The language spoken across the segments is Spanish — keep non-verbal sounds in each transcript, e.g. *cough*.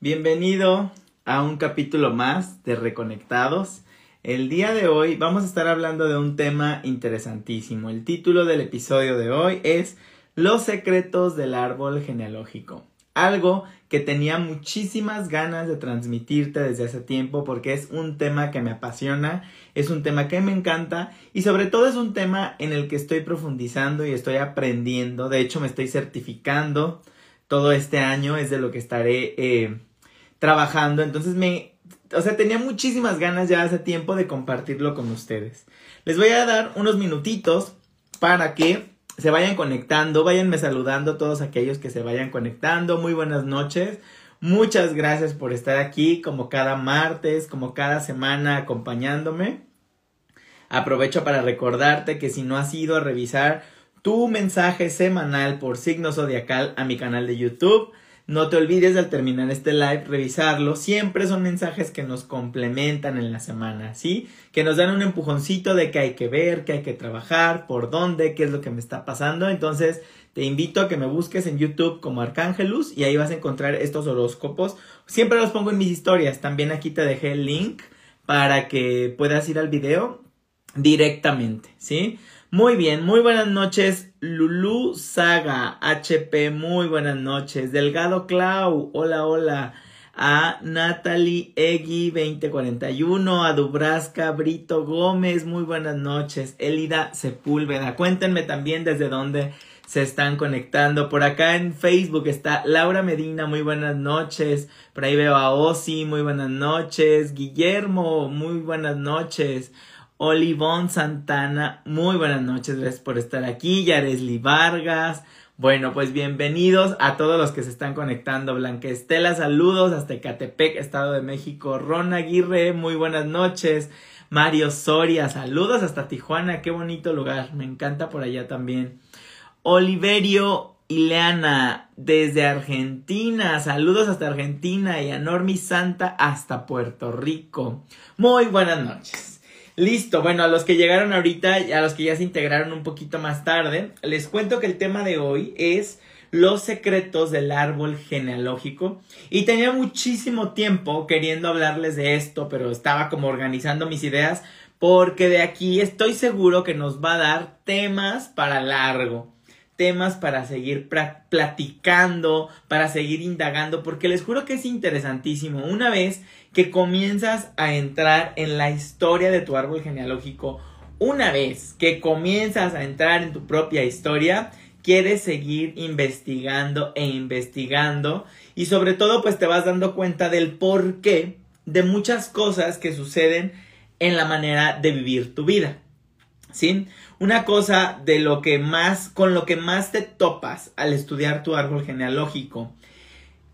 Bienvenido a un capítulo más de Reconectados. El día de hoy vamos a estar hablando de un tema interesantísimo. El título del episodio de hoy es Los secretos del árbol genealógico. Algo que tenía muchísimas ganas de transmitirte desde hace tiempo porque es un tema que me apasiona, es un tema que me encanta y sobre todo es un tema en el que estoy profundizando y estoy aprendiendo. De hecho me estoy certificando todo este año, es de lo que estaré eh, trabajando. Entonces me, o sea, tenía muchísimas ganas ya hace tiempo de compartirlo con ustedes. Les voy a dar unos minutitos para que se vayan conectando, váyanme saludando todos aquellos que se vayan conectando. Muy buenas noches. Muchas gracias por estar aquí como cada martes, como cada semana acompañándome. Aprovecho para recordarte que si no has ido a revisar tu mensaje semanal por signo zodiacal a mi canal de YouTube, no te olvides al terminar este live revisarlo. Siempre son mensajes que nos complementan en la semana, ¿sí? Que nos dan un empujoncito de que hay que ver, que hay que trabajar, por dónde, qué es lo que me está pasando. Entonces, te invito a que me busques en YouTube como Arcángelus y ahí vas a encontrar estos horóscopos. Siempre los pongo en mis historias. También aquí te dejé el link para que puedas ir al video directamente, ¿sí? Muy bien, muy buenas noches. Lulu Saga, HP, muy buenas noches. Delgado Clau, hola, hola. A Natalie Egui 2041, a Dubraska Brito Gómez, muy buenas noches. Elida Sepúlveda, cuéntenme también desde dónde se están conectando. Por acá en Facebook está Laura Medina, muy buenas noches. Por ahí veo a Osi, muy buenas noches. Guillermo, muy buenas noches. Olivón Santana, muy buenas noches, gracias por estar aquí. Yaresli Vargas, bueno, pues bienvenidos a todos los que se están conectando. Blanca Estela, saludos hasta Ecatepec, Estado de México. Ron Aguirre, muy buenas noches. Mario Soria, saludos hasta Tijuana, qué bonito lugar, me encanta por allá también. Oliverio Ileana, desde Argentina, saludos hasta Argentina y a Normi Santa hasta Puerto Rico. Muy buenas noches. Listo, bueno, a los que llegaron ahorita y a los que ya se integraron un poquito más tarde, les cuento que el tema de hoy es los secretos del árbol genealógico y tenía muchísimo tiempo queriendo hablarles de esto, pero estaba como organizando mis ideas porque de aquí estoy seguro que nos va a dar temas para largo temas para seguir platicando, para seguir indagando, porque les juro que es interesantísimo. Una vez que comienzas a entrar en la historia de tu árbol genealógico, una vez que comienzas a entrar en tu propia historia, quieres seguir investigando e investigando y sobre todo pues te vas dando cuenta del porqué de muchas cosas que suceden en la manera de vivir tu vida. ¿Sí? Una cosa de lo que más, con lo que más te topas al estudiar tu árbol genealógico,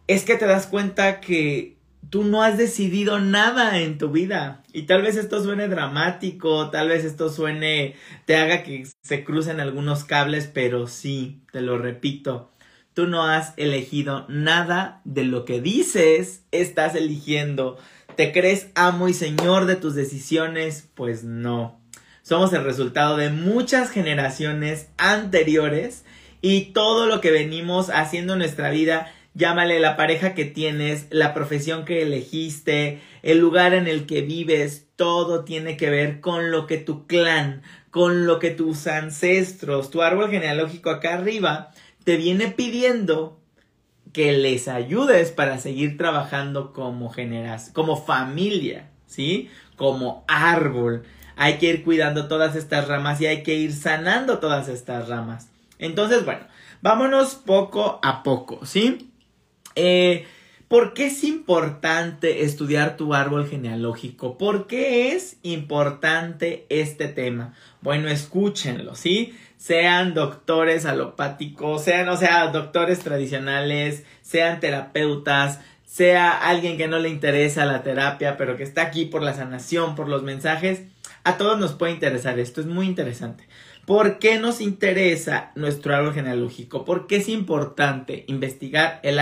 es que te das cuenta que tú no has decidido nada en tu vida. Y tal vez esto suene dramático, tal vez esto suene, te haga que se crucen algunos cables, pero sí, te lo repito, tú no has elegido nada de lo que dices, estás eligiendo. ¿Te crees amo y señor de tus decisiones? Pues no somos el resultado de muchas generaciones anteriores y todo lo que venimos haciendo en nuestra vida, llámale la pareja que tienes, la profesión que elegiste, el lugar en el que vives, todo tiene que ver con lo que tu clan, con lo que tus ancestros, tu árbol genealógico acá arriba, te viene pidiendo que les ayudes para seguir trabajando como generas, como familia, ¿sí? Como árbol hay que ir cuidando todas estas ramas y hay que ir sanando todas estas ramas. Entonces, bueno, vámonos poco a poco, ¿sí? Eh, ¿Por qué es importante estudiar tu árbol genealógico? ¿Por qué es importante este tema? Bueno, escúchenlo, ¿sí? Sean doctores alopáticos, sean, o sea, doctores tradicionales, sean terapeutas, sea alguien que no le interesa la terapia, pero que está aquí por la sanación, por los mensajes, a todos nos puede interesar esto, es muy interesante. ¿Por qué nos interesa nuestro árbol genealógico? ¿Por qué es importante investigar el,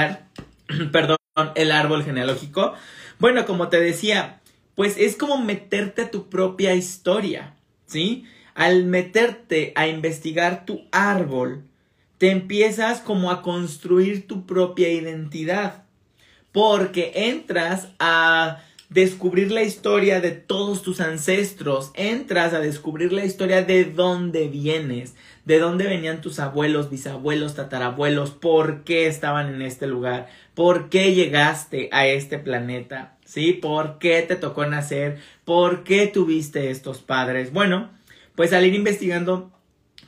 *clears throat* perdón, el árbol genealógico? Bueno, como te decía, pues es como meterte a tu propia historia, ¿sí? Al meterte a investigar tu árbol, te empiezas como a construir tu propia identidad. porque entras a descubrir la historia de todos tus ancestros, entras a descubrir la historia de dónde vienes, de dónde venían tus abuelos, bisabuelos, tatarabuelos, por qué estaban en este lugar, por qué llegaste a este planeta, ¿sí? ¿Por qué te tocó nacer? ¿Por qué tuviste estos padres? Bueno, pues al ir investigando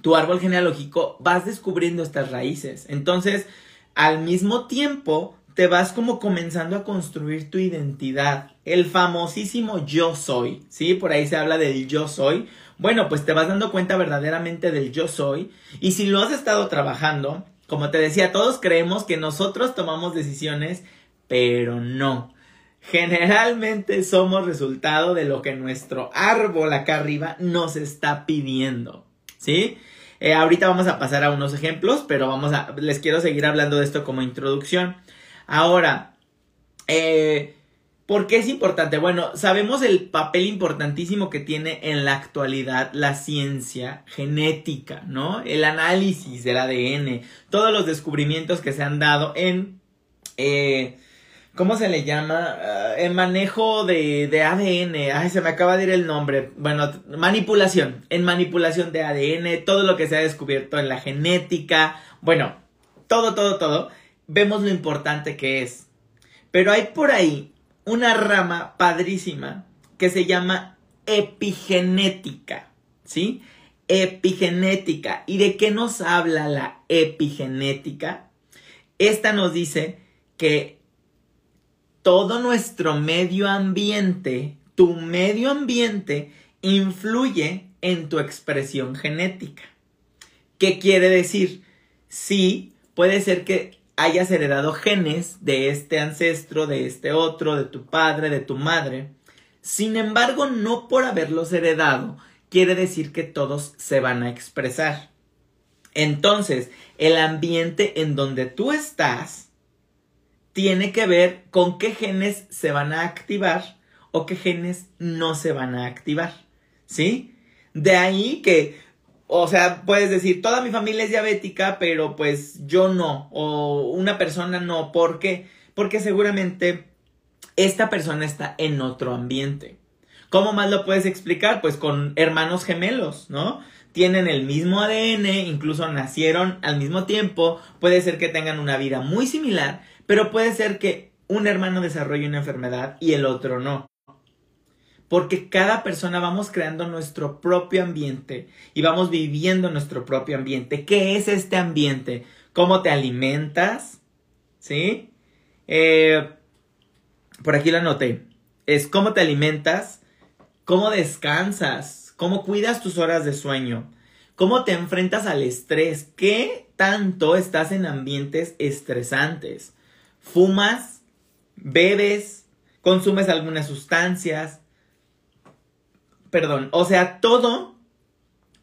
tu árbol genealógico vas descubriendo estas raíces. Entonces, al mismo tiempo, te vas como comenzando a construir tu identidad. El famosísimo yo soy, ¿sí? Por ahí se habla del yo soy. Bueno, pues te vas dando cuenta verdaderamente del yo soy. Y si lo has estado trabajando, como te decía, todos creemos que nosotros tomamos decisiones, pero no. Generalmente somos resultado de lo que nuestro árbol acá arriba nos está pidiendo, ¿sí? Eh, ahorita vamos a pasar a unos ejemplos, pero vamos a, les quiero seguir hablando de esto como introducción. Ahora, eh, ¿por qué es importante? Bueno, sabemos el papel importantísimo que tiene en la actualidad la ciencia genética, ¿no? El análisis del ADN, todos los descubrimientos que se han dado en... Eh, ¿Cómo se le llama? Uh, el manejo de, de, ADN. Ay, se me acaba de ir el nombre. Bueno, manipulación. En manipulación de ADN, todo lo que se ha descubierto en la genética. Bueno, todo, todo, todo vemos lo importante que es. Pero hay por ahí una rama padrísima que se llama epigenética, ¿sí? Epigenética. ¿Y de qué nos habla la epigenética? Esta nos dice que todo nuestro medio ambiente, tu medio ambiente, influye en tu expresión genética. ¿Qué quiere decir? Sí, puede ser que hayas heredado genes de este ancestro, de este otro, de tu padre, de tu madre. Sin embargo, no por haberlos heredado quiere decir que todos se van a expresar. Entonces, el ambiente en donde tú estás tiene que ver con qué genes se van a activar o qué genes no se van a activar. ¿Sí? De ahí que o sea, puedes decir, toda mi familia es diabética, pero pues yo no, o una persona no. ¿Por qué? Porque seguramente esta persona está en otro ambiente. ¿Cómo más lo puedes explicar? Pues con hermanos gemelos, ¿no? Tienen el mismo ADN, incluso nacieron al mismo tiempo, puede ser que tengan una vida muy similar, pero puede ser que un hermano desarrolle una enfermedad y el otro no porque cada persona vamos creando nuestro propio ambiente y vamos viviendo nuestro propio ambiente. ¿Qué es este ambiente? ¿Cómo te alimentas? ¿Sí? Eh, por aquí lo anoté. Es cómo te alimentas, cómo descansas, cómo cuidas tus horas de sueño, cómo te enfrentas al estrés, qué tanto estás en ambientes estresantes. ¿Fumas? ¿Bebes? ¿Consumes algunas sustancias? Perdón, o sea, todo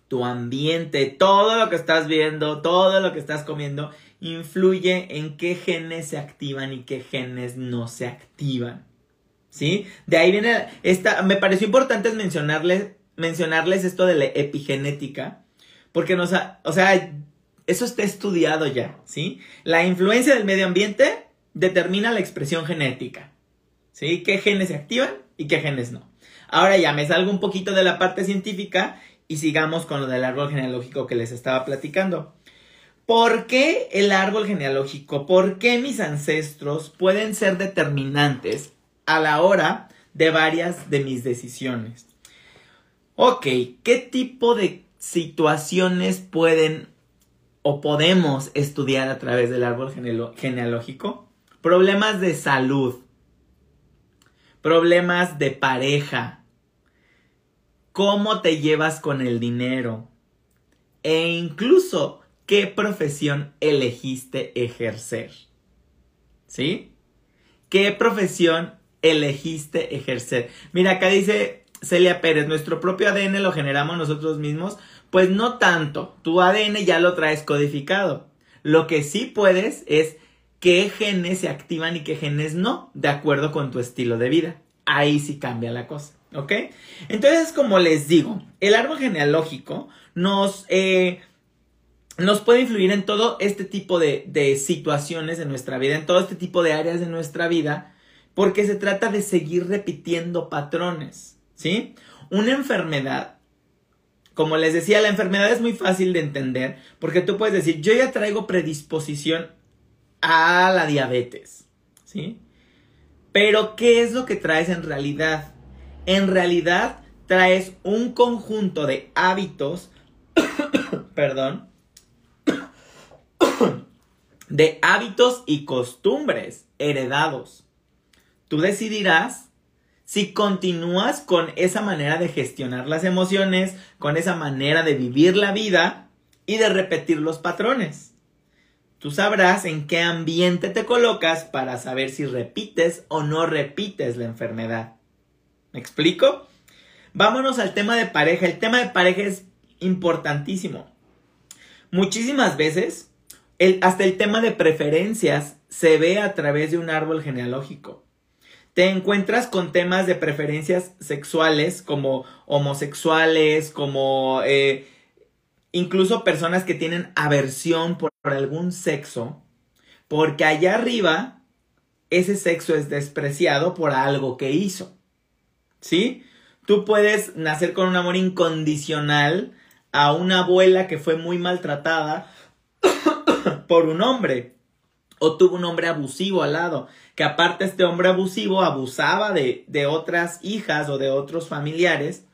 tu ambiente, todo lo que estás viendo, todo lo que estás comiendo, influye en qué genes se activan y qué genes no se activan. ¿Sí? De ahí viene esta, me pareció importante mencionarles, mencionarles esto de la epigenética, porque nos, o sea, eso está estudiado ya, ¿sí? La influencia del medio ambiente determina la expresión genética, ¿sí? ¿Qué genes se activan y qué genes no? Ahora ya me salgo un poquito de la parte científica y sigamos con lo del árbol genealógico que les estaba platicando. ¿Por qué el árbol genealógico? ¿Por qué mis ancestros pueden ser determinantes a la hora de varias de mis decisiones? Ok, ¿qué tipo de situaciones pueden o podemos estudiar a través del árbol genealógico? Problemas de salud, problemas de pareja, cómo te llevas con el dinero e incluso qué profesión elegiste ejercer. ¿Sí? ¿Qué profesión elegiste ejercer? Mira, acá dice Celia Pérez, nuestro propio ADN lo generamos nosotros mismos. Pues no tanto, tu ADN ya lo traes codificado. Lo que sí puedes es qué genes se activan y qué genes no, de acuerdo con tu estilo de vida. Ahí sí cambia la cosa. ¿Ok? Entonces, como les digo, el árbol genealógico nos, eh, nos puede influir en todo este tipo de, de situaciones en nuestra vida, en todo este tipo de áreas de nuestra vida, porque se trata de seguir repitiendo patrones, ¿sí? Una enfermedad como les decía, la enfermedad es muy fácil de entender porque tú puedes decir, yo ya traigo predisposición a la diabetes, ¿sí? Pero ¿qué es lo que traes en realidad? En realidad traes un conjunto de hábitos, *coughs* perdón, *coughs* de hábitos y costumbres heredados. Tú decidirás si continúas con esa manera de gestionar las emociones, con esa manera de vivir la vida y de repetir los patrones. Tú sabrás en qué ambiente te colocas para saber si repites o no repites la enfermedad. ¿Me explico? Vámonos al tema de pareja. El tema de pareja es importantísimo. Muchísimas veces, hasta el tema de preferencias se ve a través de un árbol genealógico te encuentras con temas de preferencias sexuales como homosexuales, como eh, incluso personas que tienen aversión por algún sexo, porque allá arriba ese sexo es despreciado por algo que hizo. ¿Sí? Tú puedes nacer con un amor incondicional a una abuela que fue muy maltratada *coughs* por un hombre o tuvo un hombre abusivo al lado, que aparte este hombre abusivo abusaba de, de otras hijas o de otros familiares.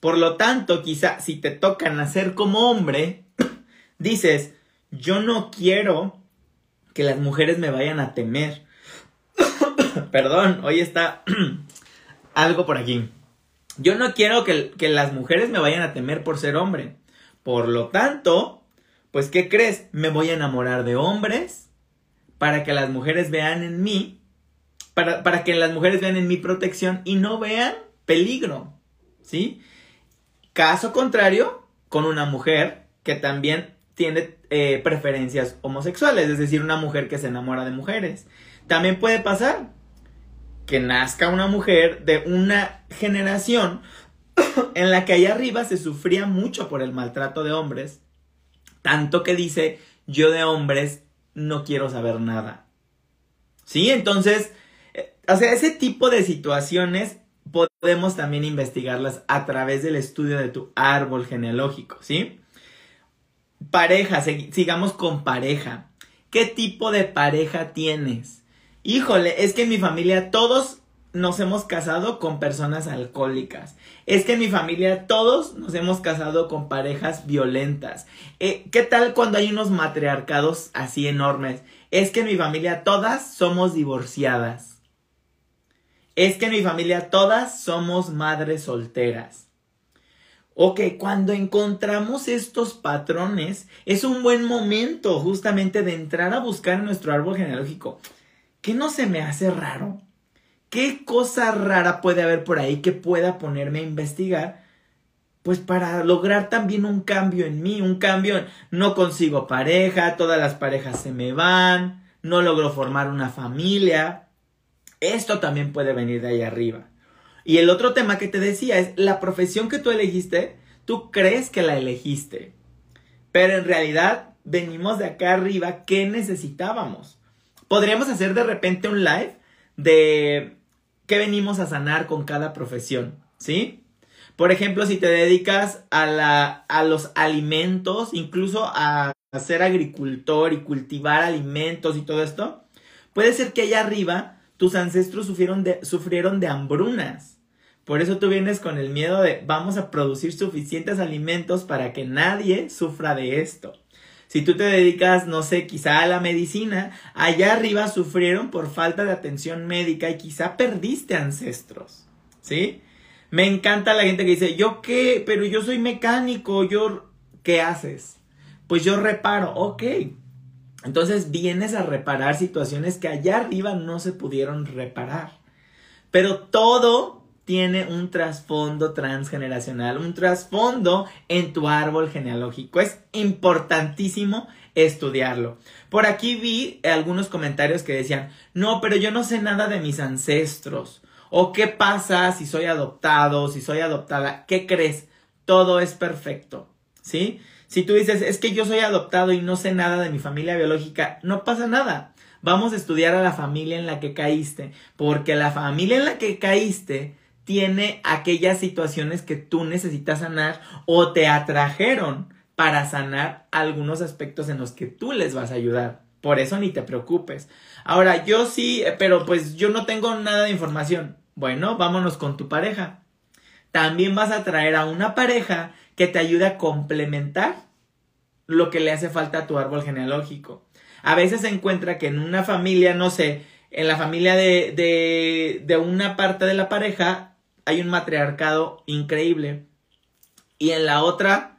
Por lo tanto, quizá si te toca nacer como hombre, *coughs* dices, yo no quiero que las mujeres me vayan a temer. *coughs* Perdón, hoy está algo por aquí. Yo no quiero que, que, las mujeres me vayan a temer por ser hombre. Por lo tanto, pues, ¿qué crees? Me voy a enamorar de hombres para que las mujeres vean en mí, para, para que las mujeres vean en mi protección y no vean peligro, ¿sí? Caso contrario, con una mujer que también tiene eh, preferencias homosexuales, es decir, una mujer que se enamora de mujeres. También puede pasar que nazca una mujer de una generación *coughs* en la que allá arriba se sufría mucho por el maltrato de hombres, tanto que dice, yo de hombres no quiero saber nada. ¿Sí? Entonces, eh, o sea, ese tipo de situaciones podemos también investigarlas a través del estudio de tu árbol genealógico, ¿sí? Pareja, sigamos con pareja. ¿Qué tipo de pareja tienes? Híjole, es que en mi familia todos nos hemos casado con personas alcohólicas. Es que en mi familia todos nos hemos casado con parejas violentas. Eh, ¿Qué tal cuando hay unos matriarcados así enormes? Es que en mi familia todas somos divorciadas. Es que en mi familia todas somos madres solteras. Ok, cuando encontramos estos patrones, es un buen momento justamente de entrar a buscar nuestro árbol genealógico. ¿Qué no se me hace raro? ¿Qué cosa rara puede haber por ahí que pueda ponerme a investigar? Pues para lograr también un cambio en mí, un cambio, no consigo pareja, todas las parejas se me van, no logro formar una familia. Esto también puede venir de ahí arriba. Y el otro tema que te decía es la profesión que tú elegiste, tú crees que la elegiste. Pero en realidad venimos de acá arriba, ¿qué necesitábamos? Podríamos hacer de repente un live de qué venimos a sanar con cada profesión, ¿sí? Por ejemplo, si te dedicas a, la, a los alimentos, incluso a, ser agricultor y cultivar alimentos y todo esto, puede ser que allá arriba tus ancestros sufrieron de, sufrieron de hambrunas. Por eso tú vienes con el miedo de vamos a producir suficientes alimentos para que nadie sufra de esto. Si tú te dedicas, no sé, quizá a la medicina, allá arriba sufrieron por falta de atención médica y quizá perdiste ancestros. ¿Sí? Me encanta la gente que dice, ¿yo qué? Pero yo soy mecánico, yo... ¿Qué haces? Pues yo reparo, ok. Entonces vienes a reparar situaciones que allá arriba no se pudieron reparar. Pero todo tiene un trasfondo transgeneracional, un trasfondo en tu árbol genealógico. Es importantísimo estudiarlo. Por aquí vi algunos comentarios que decían, no, pero yo no sé nada de mis ancestros. O qué pasa si soy adoptado, si soy adoptada. ¿Qué crees? Todo es perfecto. ¿Sí? Si tú dices, es que yo soy adoptado y no sé nada de mi familia biológica, no pasa nada. Vamos a estudiar a la familia en la que caíste, porque la familia en la que caíste tiene aquellas situaciones que tú necesitas sanar o te atrajeron para sanar algunos aspectos en los que tú les vas a ayudar. Por eso ni te preocupes. Ahora, yo sí, eh, pero pues yo no tengo nada de información. Bueno, vámonos con tu pareja. También vas a traer a una pareja que te ayude a complementar lo que le hace falta a tu árbol genealógico. A veces se encuentra que en una familia, no sé, en la familia de, de, de una parte de la pareja hay un matriarcado increíble. Y en la otra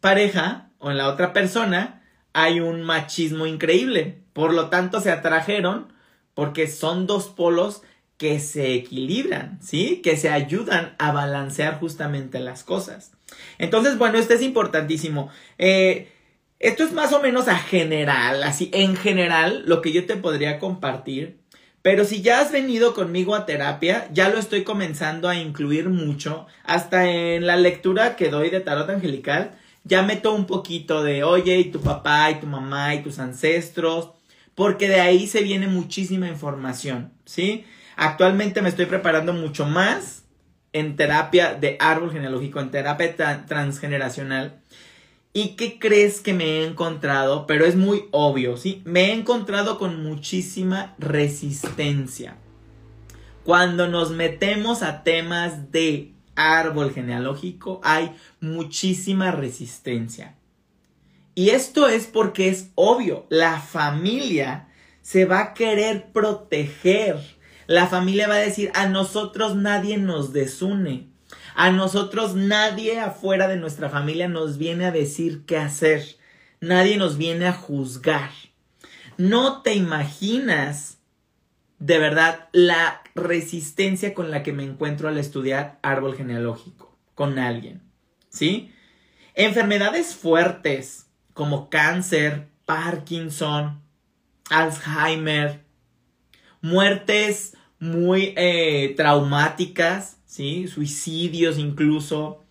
pareja o en la otra persona hay un machismo increíble. Por lo tanto, se atrajeron porque son dos polos que se equilibran, ¿sí? Que se ayudan a balancear justamente las cosas. Entonces, bueno, esto es importantísimo. Eh, esto es más o menos a general, así en general, lo que yo te podría compartir. Pero si ya has venido conmigo a terapia, ya lo estoy comenzando a incluir mucho. Hasta en la lectura que doy de tarot angelical, ya meto un poquito de, oye, y tu papá, y tu mamá, y tus ancestros, porque de ahí se viene muchísima información, ¿sí? Actualmente me estoy preparando mucho más en terapia de árbol genealógico, en terapia transgeneracional. ¿Y qué crees que me he encontrado? Pero es muy obvio, ¿sí? Me he encontrado con muchísima resistencia. Cuando nos metemos a temas de árbol genealógico, hay muchísima resistencia. Y esto es porque es obvio, la familia se va a querer proteger. La familia va a decir, a nosotros nadie nos desune. A nosotros nadie afuera de nuestra familia nos viene a decir qué hacer. Nadie nos viene a juzgar. No te imaginas de verdad la resistencia con la que me encuentro al estudiar árbol genealógico con alguien. ¿Sí? Enfermedades fuertes como cáncer, Parkinson, Alzheimer, muertes muy eh, traumáticas, ¿sí? Suicidios incluso.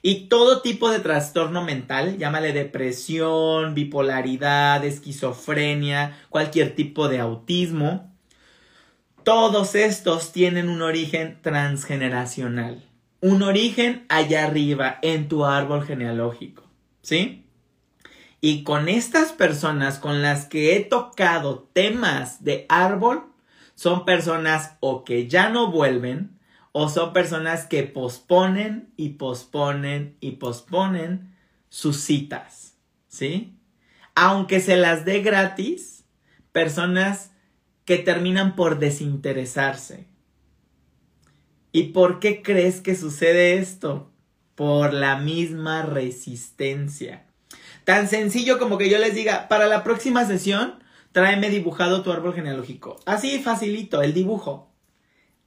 Y todo tipo de trastorno mental, llámale depresión, bipolaridad, esquizofrenia, cualquier tipo de autismo. Todos estos tienen un origen transgeneracional. Un origen allá arriba, en tu árbol genealógico. ¿Sí? Y con estas personas con las que he tocado temas de árbol, son personas o que ya no vuelven o son personas que posponen y posponen y posponen sus citas, ¿sí? Aunque se las dé gratis, personas que terminan por desinteresarse. ¿Y por qué crees que sucede esto? Por la misma resistencia. Tan sencillo como que yo les diga, para la próxima sesión, tráeme dibujado tu árbol genealógico. Así facilito, el dibujo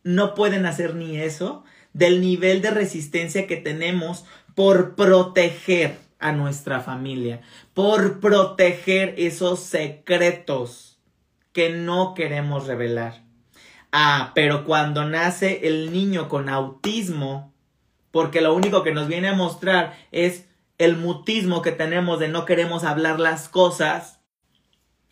no pueden hacer ni eso del nivel de resistencia que tenemos por proteger a nuestra familia, por proteger esos secretos que no queremos revelar. Ah, pero cuando nace el niño con autismo, porque lo único que nos viene a mostrar es el mutismo que tenemos de no queremos hablar las cosas,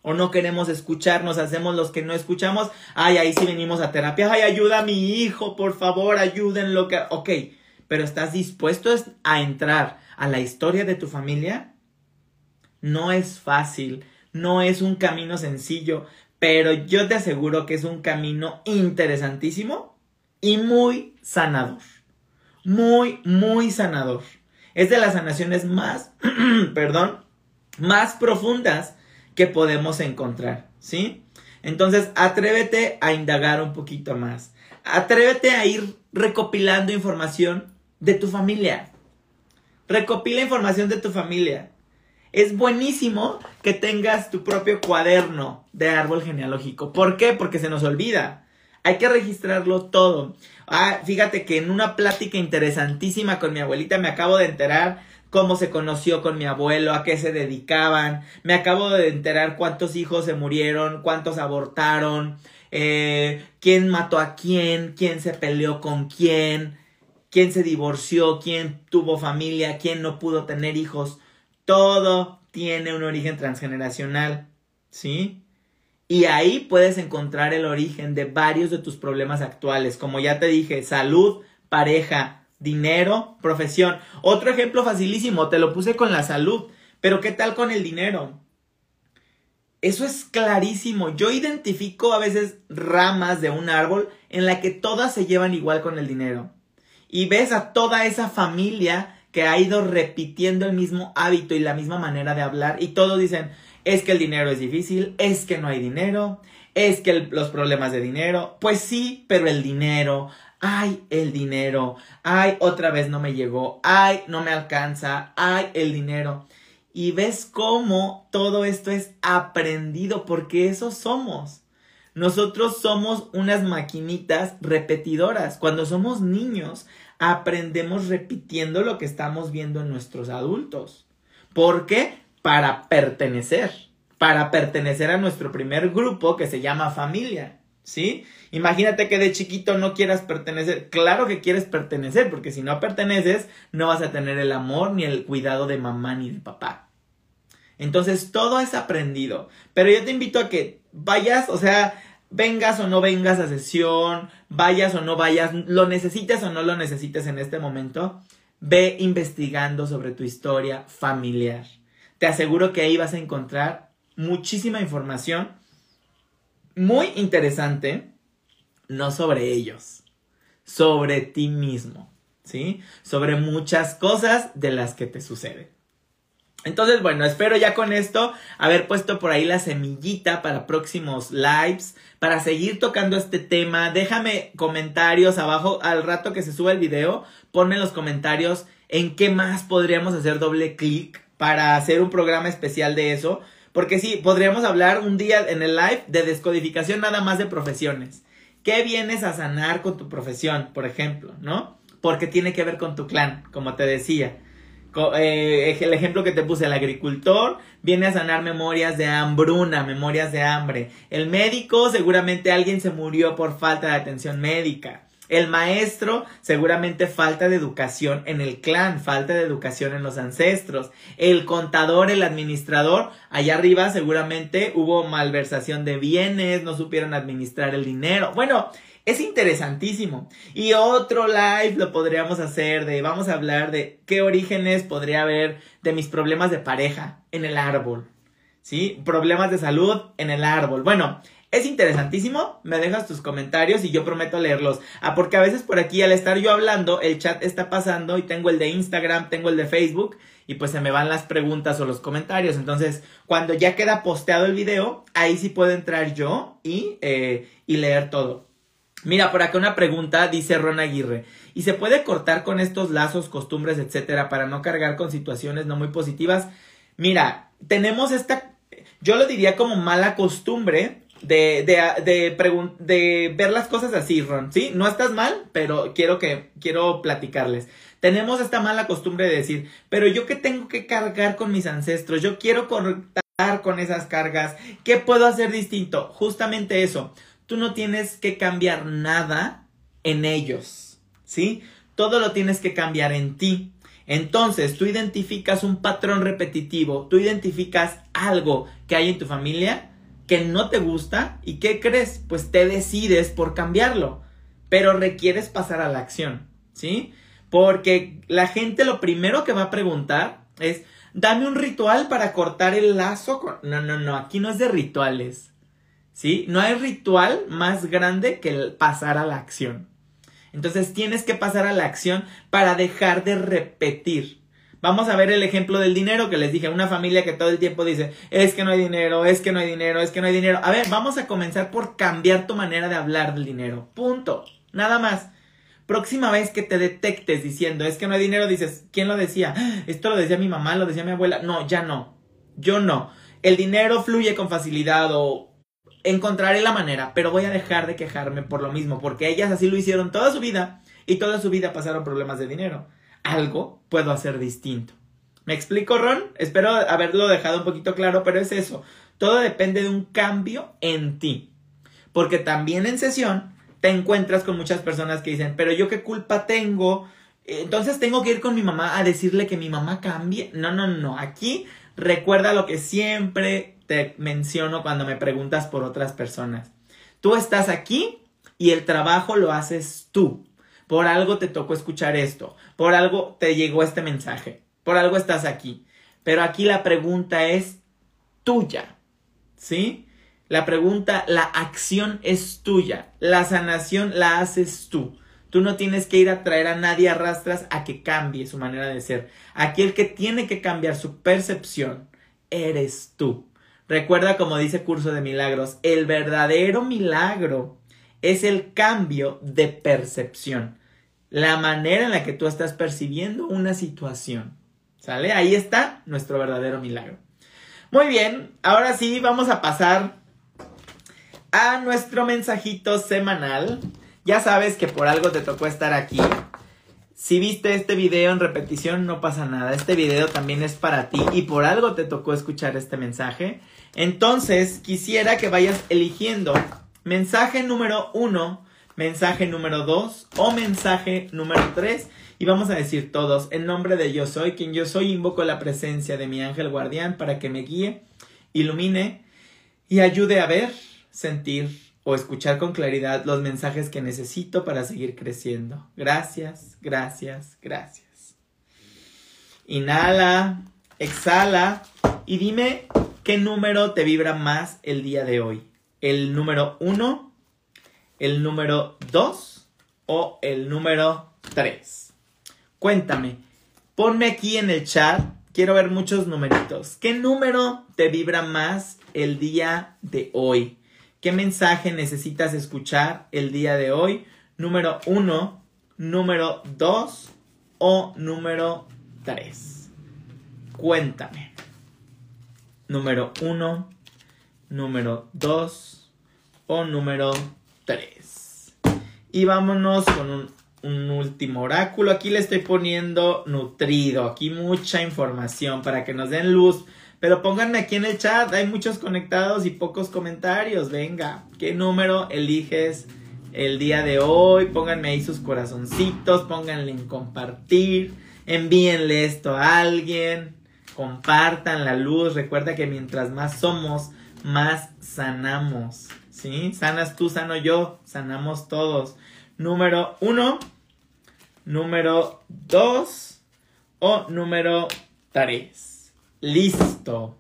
o no queremos escucharnos, hacemos los que no escuchamos, ay, ahí sí venimos a terapia, ay, ayuda a mi hijo, por favor, ayúdenlo que, ok, pero ¿estás dispuesto a entrar a la historia de tu familia? No es fácil, no es un camino sencillo, pero yo te aseguro que es un camino interesantísimo y muy sanador. Muy, muy sanador. Es de las sanaciones más, *clears throat* perdón, más profundas que podemos encontrar, ¿sí? Entonces, atrévete a indagar un poquito más. Atrévete a ir recopilando información de tu familia. Recopila información de tu familia. Es buenísimo que tengas tu propio cuaderno de árbol genealógico. ¿Por qué? Porque se nos olvida. Hay que registrarlo todo. Ah, fíjate que en una plática interesantísima con mi abuelita me acabo de enterar cómo se conoció con mi abuelo, a qué se dedicaban. Me acabo de enterar cuántos hijos se murieron, cuántos abortaron, eh, quién mató a quién, quién se peleó con quién, quién se divorció, quién tuvo familia, quién no pudo tener hijos. Todo tiene un origen transgeneracional, ¿sí? Y ahí puedes encontrar el origen de varios de tus problemas actuales, como ya te dije, salud, pareja, dinero, profesión. Otro ejemplo facilísimo, te lo puse con la salud, pero ¿qué tal con el dinero? Eso es clarísimo. Yo identifico a veces ramas de un árbol en la que todas se llevan igual con el dinero. Y ves a toda esa familia que ha ido repitiendo el mismo hábito y la misma manera de hablar y todos dicen, es que el dinero es difícil, es que no hay dinero, es que los problemas de dinero, pues sí, pero el dinero, ay, el dinero, ay, otra vez no me llegó, ay, no me alcanza, ay, el dinero. Y ves cómo todo esto es aprendido, porque eso somos. Nosotros somos unas maquinitas repetidoras. Cuando somos niños, aprendemos repitiendo lo que estamos viendo en nuestros adultos. ¿Por qué? Para pertenecer. Para pertenecer a nuestro primer grupo que se llama familia. ¿Sí? Imagínate que de chiquito no quieras pertenecer. Claro que quieres pertenecer, porque si no perteneces, no vas a tener el amor ni el cuidado de mamá ni de papá. Entonces todo es aprendido. Pero yo te invito a que vayas, o sea, vengas o no vengas a sesión, vayas o no vayas, lo necesites o no lo necesites en este momento, ve investigando sobre tu historia familiar. Te aseguro que ahí vas a encontrar muchísima información muy interesante, no sobre ellos, sobre ti mismo, ¿sí? Sobre muchas cosas de las que te suceden. Entonces, bueno, espero ya con esto haber puesto por ahí la semillita para próximos lives, para seguir tocando este tema. Déjame comentarios abajo al rato que se suba el video. Ponme en los comentarios en qué más podríamos hacer doble clic para hacer un programa especial de eso. Porque sí, podríamos hablar un día en el live de descodificación nada más de profesiones. ¿Qué vienes a sanar con tu profesión, por ejemplo, no? Porque tiene que ver con tu clan, como te decía. Eh, el ejemplo que te puse, el agricultor viene a sanar memorias de hambruna, memorias de hambre. El médico, seguramente alguien se murió por falta de atención médica. El maestro, seguramente falta de educación en el clan, falta de educación en los ancestros. El contador, el administrador, allá arriba seguramente hubo malversación de bienes, no supieron administrar el dinero. Bueno, es interesantísimo. Y otro live lo podríamos hacer de, vamos a hablar de qué orígenes podría haber de mis problemas de pareja en el árbol. ¿Sí? Problemas de salud en el árbol. Bueno, es interesantísimo. Me dejas tus comentarios y yo prometo leerlos. Ah, porque a veces por aquí al estar yo hablando, el chat está pasando y tengo el de Instagram, tengo el de Facebook y pues se me van las preguntas o los comentarios. Entonces, cuando ya queda posteado el video, ahí sí puedo entrar yo y, eh, y leer todo. Mira, por acá una pregunta, dice Ron Aguirre. ¿Y se puede cortar con estos lazos, costumbres, etcétera, para no cargar con situaciones no muy positivas? Mira, tenemos esta, yo lo diría como mala costumbre de, de, de, de ver las cosas así, Ron, ¿sí? No estás mal, pero quiero que, quiero platicarles. Tenemos esta mala costumbre de decir, pero yo qué tengo que cargar con mis ancestros, yo quiero cortar con esas cargas, ¿qué puedo hacer distinto? Justamente eso tú no tienes que cambiar nada en ellos, ¿sí? Todo lo tienes que cambiar en ti. Entonces, tú identificas un patrón repetitivo, tú identificas algo que hay en tu familia que no te gusta y ¿qué crees? Pues te decides por cambiarlo, pero requieres pasar a la acción, ¿sí? Porque la gente lo primero que va a preguntar es, dame un ritual para cortar el lazo con... No, no, no, aquí no es de rituales. ¿sí? No hay ritual más grande que el pasar a la acción. Entonces tienes que pasar a la acción para dejar de repetir. Vamos a ver el ejemplo del dinero que les dije, una familia que todo el tiempo dice, es que no hay dinero, es que no hay dinero, es que no hay dinero. A ver, vamos a comenzar por cambiar tu manera de hablar del dinero. Punto. Nada más. Próxima vez que te detectes diciendo, es que no hay dinero, dices, ¿quién lo decía? Esto lo decía mi mamá, lo decía mi abuela. No, ya no. Yo no. El dinero fluye con facilidad o encontraré la manera, pero voy a dejar de quejarme por lo mismo, porque ellas así lo hicieron toda su vida y toda su vida pasaron problemas de dinero. Algo puedo hacer distinto. ¿Me explico, Ron? Espero haberlo dejado un poquito claro, pero es eso. Todo depende de un cambio en ti. Porque también en sesión te encuentras con muchas personas que dicen, pero yo qué culpa tengo entonces tengo que ir con mi mamá a decirle que mi mamá cambie. No, no, no. Aquí recuerda lo que siempre te menciono cuando me preguntas por otras personas. Tú estás aquí y el trabajo lo haces tú. Por algo te tocó escuchar esto. Por algo te llegó este mensaje. Por algo estás aquí. Pero aquí la pregunta es tuya. ¿Sí? La pregunta, la acción es tuya. La sanación la haces tú. Tú no tienes que ir a traer a nadie arrastras a que cambie su manera de ser. Aquí el que tiene que cambiar su percepción eres tú. Recuerda como dice Curso de Milagros, el verdadero milagro es el cambio de percepción. La manera en la que tú estás percibiendo una situación. ¿Sale? Ahí está nuestro verdadero milagro. Muy bien, ahora sí vamos a pasar a nuestro mensajito semanal. Ya sabes que por algo te tocó estar aquí. Si viste este video en repetición, no pasa nada. Este video también es para ti y por algo te tocó escuchar este mensaje. Entonces, quisiera que vayas eligiendo mensaje número uno, mensaje número dos o mensaje número tres. Y vamos a decir todos, en nombre de yo soy, quien yo soy, invoco la presencia de mi ángel guardián para que me guíe, ilumine y ayude a ver, sentir o escuchar con claridad los mensajes que necesito para seguir creciendo. Gracias, gracias, gracias. Inhala, exhala y dime qué número te vibra más el día de hoy. ¿El número 1, el número 2 o el número 3? Cuéntame, ponme aquí en el chat, quiero ver muchos numeritos. ¿Qué número te vibra más el día de hoy? ¿Qué mensaje necesitas escuchar el día de hoy? Número 1, número 2 o número 3. Cuéntame. Número 1, número 2 o número 3. Y vámonos con un un último oráculo. Aquí le estoy poniendo nutrido. Aquí mucha información para que nos den luz. Pero pónganme aquí en el chat. Hay muchos conectados y pocos comentarios. Venga, ¿qué número eliges el día de hoy? Pónganme ahí sus corazoncitos. Pónganle en compartir. Envíenle esto a alguien. Compartan la luz. Recuerda que mientras más somos, más sanamos. ¿Sí? Sanas tú, sano yo. Sanamos todos número 1, número 2 o número 3. Listo.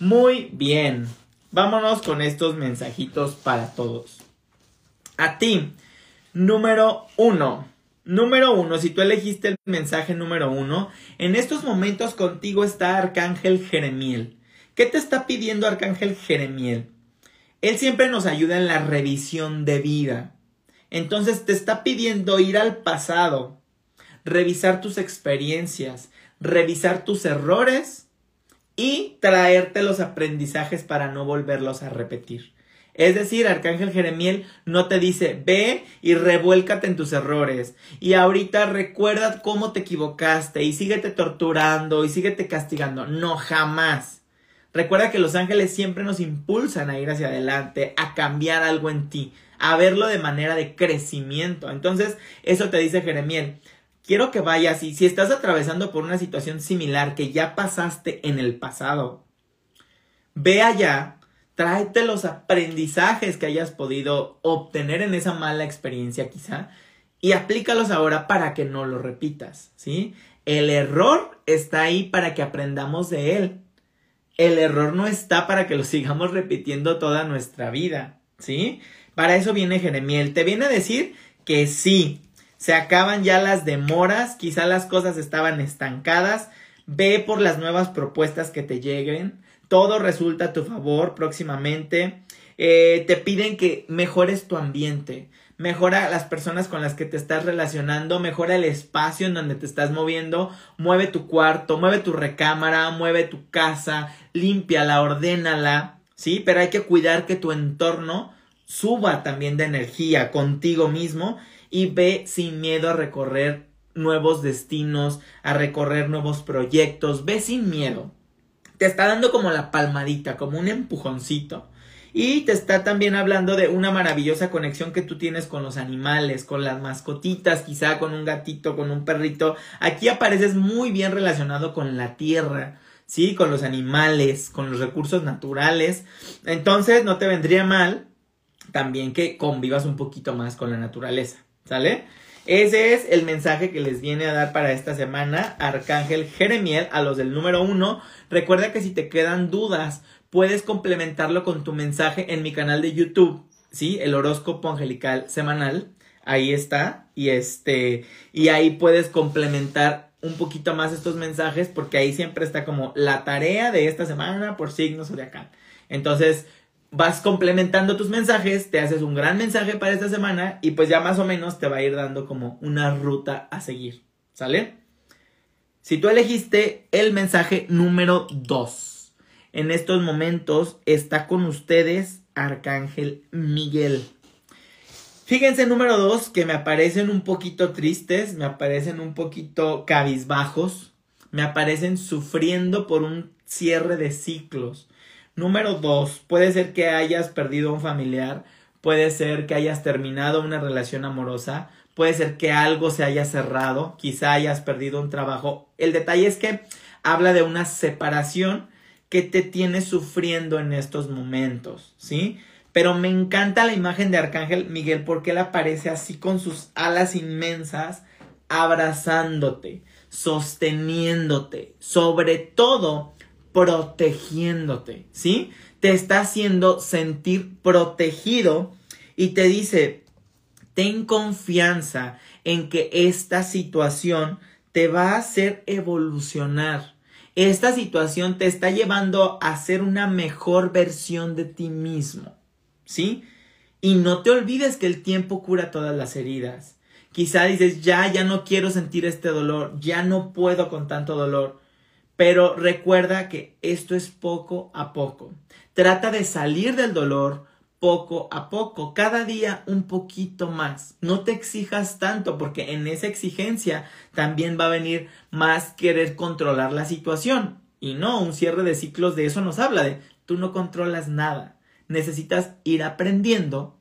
Muy bien. Vámonos con estos mensajitos para todos. A ti, número 1. Número 1, si tú elegiste el mensaje número 1, en estos momentos contigo está Arcángel Jeremiel. ¿Qué te está pidiendo Arcángel Jeremiel? Él siempre nos ayuda en la revisión de vida. Entonces te está pidiendo ir al pasado, revisar tus experiencias, revisar tus errores y traerte los aprendizajes para no volverlos a repetir. Es decir, Arcángel Jeremiel no te dice, ve y revuélcate en tus errores. Y ahorita recuerda cómo te equivocaste y síguete torturando y síguete castigando. No, jamás. Recuerda que los ángeles siempre nos impulsan a ir hacia adelante, a cambiar algo en ti, a verlo de manera de crecimiento. Entonces, eso te dice Jeremiel. Quiero que vayas y si estás atravesando por una situación similar que ya pasaste en el pasado, ve allá, tráete los aprendizajes que hayas podido obtener en esa mala experiencia quizá y aplícalos ahora para que no lo repitas, ¿sí? El error está ahí para que aprendamos de él. El error no está para que lo sigamos repitiendo toda nuestra vida, ¿sí? Para eso viene Jeremiel. Te viene a decir que sí, se acaban ya las demoras, quizá las cosas estaban estancadas. Ve por las nuevas propuestas que te lleguen. Todo resulta a tu favor próximamente. Eh, te piden que mejores tu ambiente. Mejora las personas con las que te estás relacionando, mejora el espacio en donde te estás moviendo, mueve tu cuarto, mueve tu recámara, mueve tu casa, límpiala, ordénala, ¿sí? Pero hay que cuidar que tu entorno suba también de energía contigo mismo y ve sin miedo a recorrer nuevos destinos, a recorrer nuevos proyectos, ve sin miedo. Te está dando como la palmadita, como un empujoncito. Y te está también hablando de una maravillosa conexión que tú tienes con los animales, con las mascotitas, quizá con un gatito, con un perrito. Aquí apareces muy bien relacionado con la tierra, ¿sí? Con los animales, con los recursos naturales. Entonces no te vendría mal también que convivas un poquito más con la naturaleza, ¿sale? Ese es el mensaje que les viene a dar para esta semana Arcángel Jeremiel a los del número uno. Recuerda que si te quedan dudas, puedes complementarlo con tu mensaje en mi canal de YouTube, ¿sí? El horóscopo angelical semanal. Ahí está. Y este, y ahí puedes complementar un poquito más estos mensajes porque ahí siempre está como la tarea de esta semana por signo zodiacal. Entonces, vas complementando tus mensajes, te haces un gran mensaje para esta semana y pues ya más o menos te va a ir dando como una ruta a seguir, ¿sale? Si tú elegiste el mensaje número 2, en estos momentos está con ustedes Arcángel Miguel. Fíjense número 2 que me aparecen un poquito tristes, me aparecen un poquito cabizbajos, me aparecen sufriendo por un cierre de ciclos Número dos, puede ser que hayas perdido un familiar, puede ser que hayas terminado una relación amorosa, puede ser que algo se haya cerrado, quizá hayas perdido un trabajo. El detalle es que habla de una separación que te tiene sufriendo en estos momentos, ¿sí? Pero me encanta la imagen de Arcángel Miguel porque él aparece así con sus alas inmensas, abrazándote, sosteniéndote, sobre todo protegiéndote, ¿sí? Te está haciendo sentir protegido y te dice, ten confianza en que esta situación te va a hacer evolucionar. Esta situación te está llevando a ser una mejor versión de ti mismo, ¿sí? Y no te olvides que el tiempo cura todas las heridas. Quizá dices, ya, ya no quiero sentir este dolor, ya no puedo con tanto dolor. Pero recuerda que esto es poco a poco. Trata de salir del dolor poco a poco, cada día un poquito más. No te exijas tanto porque en esa exigencia también va a venir más querer controlar la situación. Y no, un cierre de ciclos de eso nos habla de tú no controlas nada. Necesitas ir aprendiendo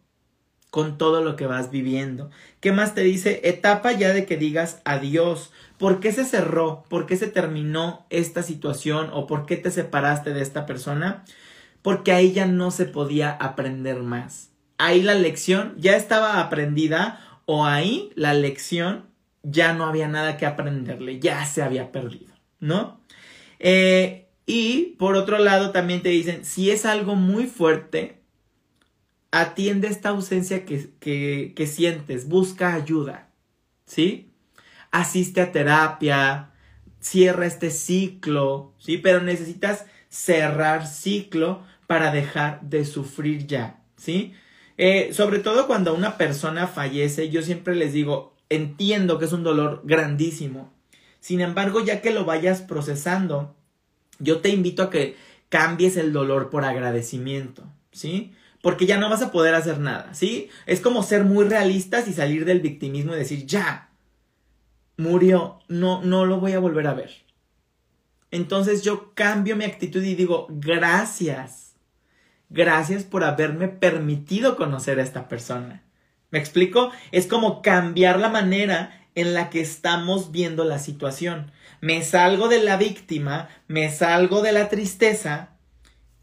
con todo lo que vas viviendo. ¿Qué más te dice? Etapa ya de que digas adiós. ¿Por qué se cerró? ¿Por qué se terminó esta situación? ¿O por qué te separaste de esta persona? Porque ahí ya no se podía aprender más. Ahí la lección ya estaba aprendida o ahí la lección ya no había nada que aprenderle, ya se había perdido, ¿no? Eh, y por otro lado también te dicen, si es algo muy fuerte, atiende esta ausencia que, que, sientes, busca ayuda, ¿sí? Asiste a terapia, cierra este ciclo, ¿sí? Pero necesitas cerrar ciclo para dejar de sufrir ya, ¿sí? Eh, sobre todo cuando una persona fallece, yo siempre les digo, entiendo que es un dolor grandísimo. Sin embargo, ya que lo vayas procesando, yo te invito a que cambies el dolor por agradecimiento, ¿sí? porque ya no vas a poder hacer nada, ¿sí? Es como ser muy realistas y salir del victimismo y decir, ya, murió, no, no lo voy a volver a ver. Entonces yo cambio mi actitud y digo, gracias, gracias por haberme permitido conocer a esta persona. ¿Me explico? Es como cambiar la manera en la que estamos viendo la situación. Me salgo de la víctima, me salgo de la tristeza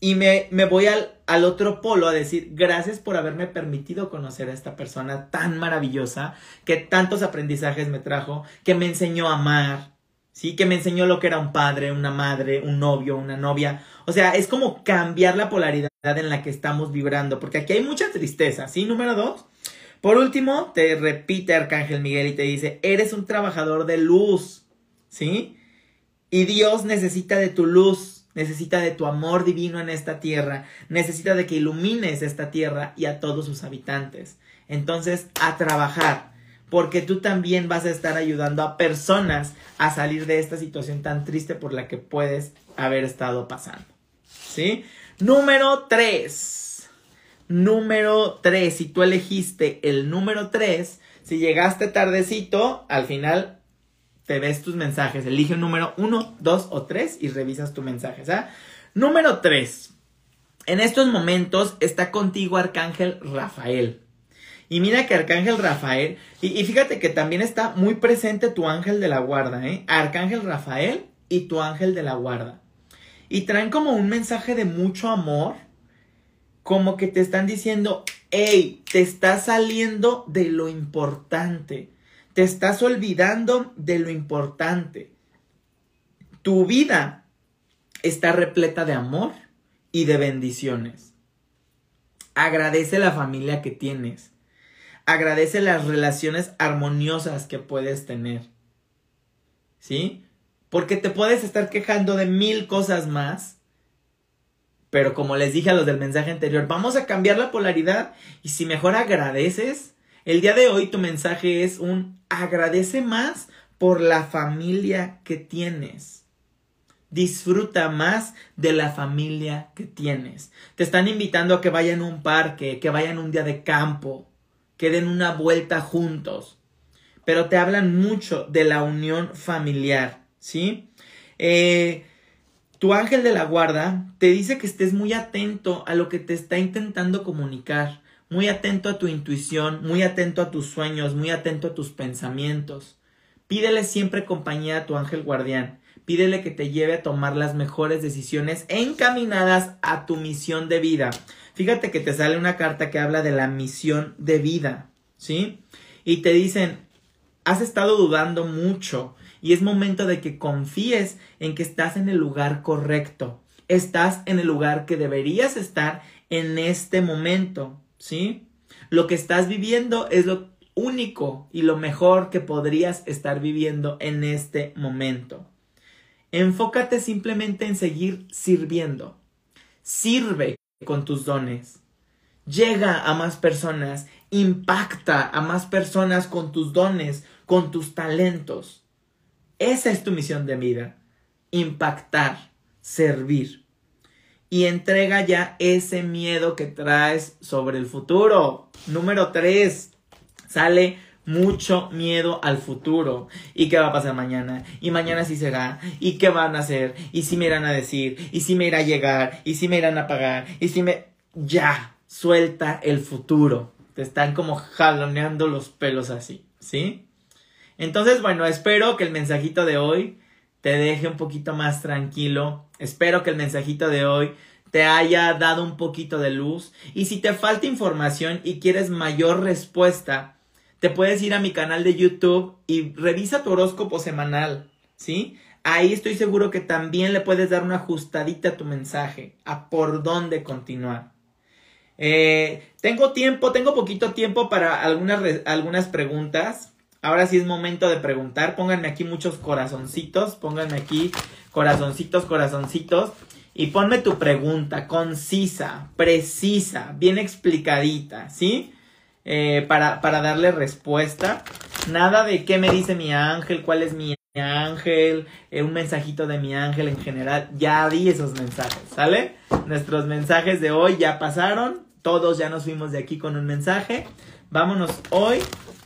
y me, me voy al, al, otro polo a decir gracias por haberme permitido conocer a esta persona tan maravillosa que tantos aprendizajes me trajo, que me enseñó a amar, ¿sí? Que me enseñó lo que era un padre, una madre, un novio, una novia. O sea, es como cambiar la polaridad en la que estamos vibrando, porque aquí hay mucha tristeza, ¿sí? Número dos. Por último, te repite Arcángel Miguel y te dice, eres un trabajador de luz, ¿sí? Y Dios necesita de tu luz necesita de tu amor divino en esta tierra, necesita de que ilumines esta tierra y a todos sus habitantes. Entonces, a trabajar, porque tú también vas a estar ayudando a personas a salir de esta situación tan triste por la que puedes haber estado pasando. ¿Sí? Número 3. Número 3. Si tú elegiste el número 3, si llegaste tardecito, al final te ves tus mensajes. Elige un número 1, 2 o 3 y revisas tu mensaje. Número 3. En estos momentos está contigo Arcángel Rafael. Y mira que Arcángel Rafael, y, fíjate que también está muy presente tu ángel de la guarda, ¿eh? Arcángel Rafael y tu ángel de la guarda. Y traen como un mensaje de mucho amor, como que te están diciendo, hey, te estás saliendo de lo importante, te estás olvidando de lo importante. Tu vida está repleta de amor y de bendiciones. Agradece la familia que tienes. Agradece las relaciones armoniosas que puedes tener. ¿Sí? Porque te puedes estar quejando de mil cosas más. Pero como les dije a los del mensaje anterior, vamos a cambiar la polaridad. Y si mejor agradeces, el día de hoy tu mensaje es un agradece más por la familia que tienes. Disfruta más de la familia que tienes. Te están invitando a que vayan a un parque, que vayan un día de campo, que den una vuelta juntos. Pero te hablan mucho de la unión familiar, ¿sí? Eh, tu ángel de la guarda te dice que estés muy atento a lo que te está intentando comunicar, muy atento a tu intuición, muy atento a tus sueños, muy atento a tus pensamientos. Pídele siempre compañía a tu ángel guardián. Pídele que te lleve a tomar las mejores decisiones encaminadas a tu misión de vida. Fíjate que te sale una carta que habla de la misión de vida, ¿sí? Y te dicen, has estado dudando mucho y es momento de que confíes en que estás en el lugar correcto. Estás en el lugar que deberías estar en este momento, ¿sí? Lo que estás viviendo es lo único y lo mejor que podrías estar viviendo en este momento. Enfócate simplemente en seguir sirviendo. Sirve con tus dones. Llega a más personas. Impacta a más personas con tus dones, con tus talentos. Esa es tu misión de vida. Impactar, servir. Y entrega ya ese miedo que traes sobre el futuro. Número 3. Sale mucho miedo al futuro. ¿Y qué va a pasar mañana? ¿Y mañana sí será? ¿Y qué van a hacer? ¿Y si me irán a decir? ¿Y si me irá a llegar? ¿Y si me irán a pagar? ¿Y si me... Ya, suelta el futuro. Te están como jaloneando los pelos así, ¿sí? Entonces, bueno, espero que el mensajito de hoy te deje un poquito más tranquilo. Espero que el mensajito de hoy te haya dado un poquito de luz. Y si te falta información y quieres mayor respuesta, te puedes ir a mi canal de YouTube y revisa tu horóscopo semanal, ¿sí? Ahí estoy seguro que también le puedes dar una ajustadita a tu mensaje, a por dónde continuar. Eh, tengo tiempo, tengo poquito tiempo para algunas, algunas preguntas. Ahora sí es momento de preguntar. Pónganme aquí muchos corazoncitos. Pónganme aquí corazoncitos, corazoncitos. Y ponme tu pregunta concisa, precisa, bien explicadita, ¿sí? Eh, para, para darle respuesta. Nada de qué me dice mi ángel, cuál es mi ángel, eh, un mensajito de mi ángel en general. Ya di esos mensajes, ¿sale? Nuestros mensajes de hoy ya pasaron. Todos ya nos fuimos de aquí con un mensaje. Vámonos hoy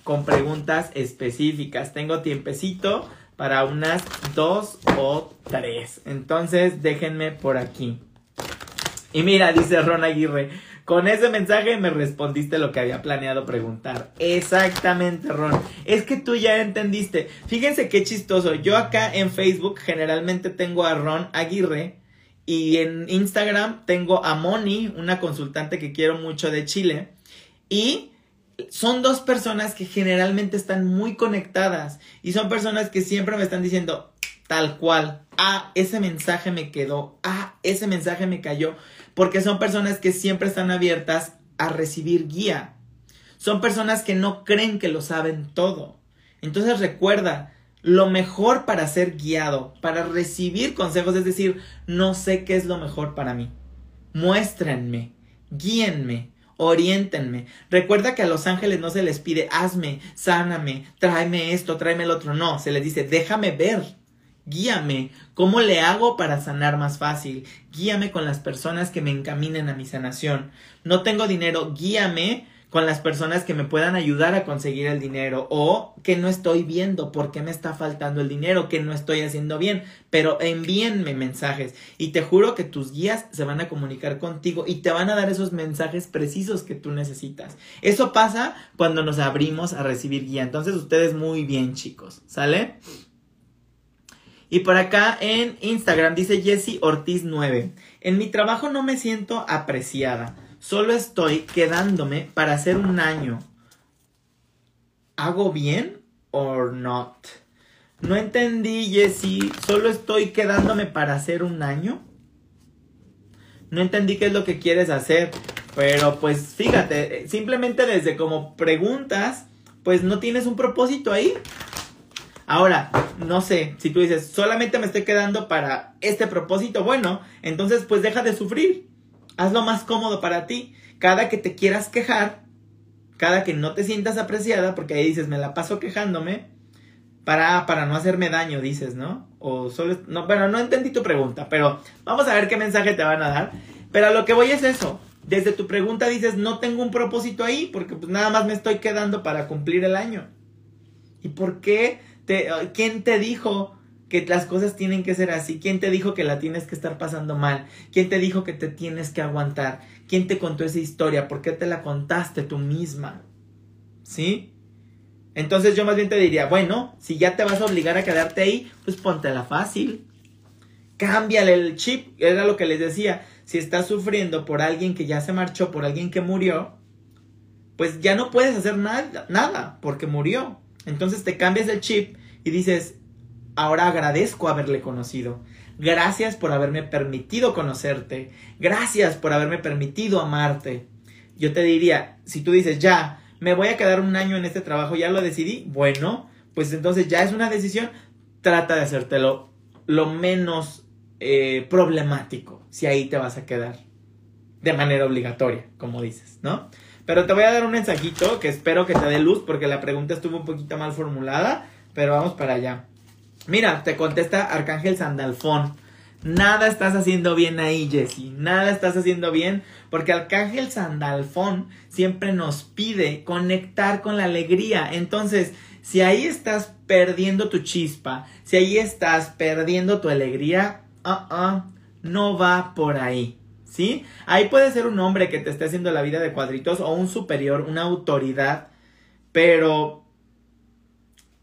con preguntas específicas. Tengo tiempecito para unas dos o tres. Entonces déjenme por aquí. Y mira, dice Ron Aguirre. Con ese mensaje me respondiste lo que había planeado preguntar. Exactamente, Ron. Es que tú ya entendiste. Fíjense qué chistoso. Yo acá en Facebook generalmente tengo a Ron Aguirre y en Instagram tengo a Moni, una consultante que quiero mucho de Chile. Y son dos personas que generalmente están muy conectadas y son personas que siempre me están diciendo tal cual. Ah, ese mensaje me quedó. Ah, ese mensaje me cayó porque son personas que siempre están abiertas a recibir guía. Son personas que no creen que lo saben todo. Entonces recuerda, lo mejor para ser guiado, para recibir consejos, es decir, no sé qué es lo mejor para mí. Muéstrenme, guíenme, oriéntenme. Recuerda que a los ángeles no se les pide hazme, sáname, tráeme esto, tráeme el otro. No, se les dice déjame ver Guíame, ¿cómo le hago para sanar más fácil? Guíame con las personas que me encaminen a mi sanación. No tengo dinero, guíame con las personas que me puedan ayudar a conseguir el dinero o que no estoy viendo, por qué me está faltando el dinero, que no estoy haciendo bien, pero envíenme mensajes y te juro que tus guías se van a comunicar contigo y te van a dar esos mensajes precisos que tú necesitas. Eso pasa cuando nos abrimos a recibir guía. Entonces ustedes muy bien chicos, ¿sale? Y por acá en Instagram dice Jessie Ortiz 9. En mi trabajo no me siento apreciada. Solo estoy quedándome para hacer un año. ¿Hago bien o not? No entendí, Jessie. Solo estoy quedándome para hacer un año. No entendí qué es lo que quieres hacer. Pero pues fíjate, simplemente desde como preguntas, pues no tienes un propósito ahí. Ahora, no sé, si tú dices, solamente me estoy quedando para este propósito, bueno, entonces pues deja de sufrir hazlo más cómodo para ti. Cada que te quieras quejar, cada que no te sientas apreciada, porque ahí dices, me la paso quejándome, para, para no hacerme daño, dices, ¿no? O solo, no, bueno, no entendí tu pregunta, pero vamos a ver qué mensaje te van a dar. Pero a lo que voy es eso. Desde tu pregunta dices, no tengo un propósito ahí, porque pues nada más me estoy quedando para cumplir el año. ¿Y por qué? Te, ¿Quién te dijo que las cosas tienen que ser así. ¿Quién te dijo que la tienes que estar pasando mal? ¿Quién te dijo que te tienes que aguantar? ¿Quién te contó esa historia? ¿Por qué te la contaste tú misma? ¿Sí? Entonces yo más bien te diría, bueno, si ya te vas a obligar a quedarte ahí, pues póntela fácil. Cámbiale el chip, era lo que les decía. Si estás sufriendo por alguien que ya se marchó, por alguien que murió, pues ya no puedes hacer nada, nada, porque murió. Entonces te cambias el chip y dices, Ahora agradezco haberle conocido. Gracias por haberme permitido conocerte. Gracias por haberme permitido amarte. Yo te diría, si tú dices, ya, me voy a quedar un año en este trabajo, ya lo decidí, bueno, pues entonces ya es una decisión, trata de hacértelo lo menos eh, problemático, si ahí te vas a quedar de manera obligatoria, como dices, ¿no? Pero te voy a dar un mensajito que espero que te dé luz porque la pregunta estuvo un poquito mal formulada, pero vamos para allá. Mira, te contesta Arcángel Sandalfón. Nada estás haciendo bien ahí, Jesse. Nada estás haciendo bien porque Arcángel Sandalfón siempre nos pide conectar con la alegría. Entonces, si ahí estás perdiendo tu chispa, si ahí estás perdiendo tu alegría, uh no va por ahí. ¿Sí? Ahí puede ser un hombre que te esté haciendo la vida de cuadritos o un superior, una autoridad, pero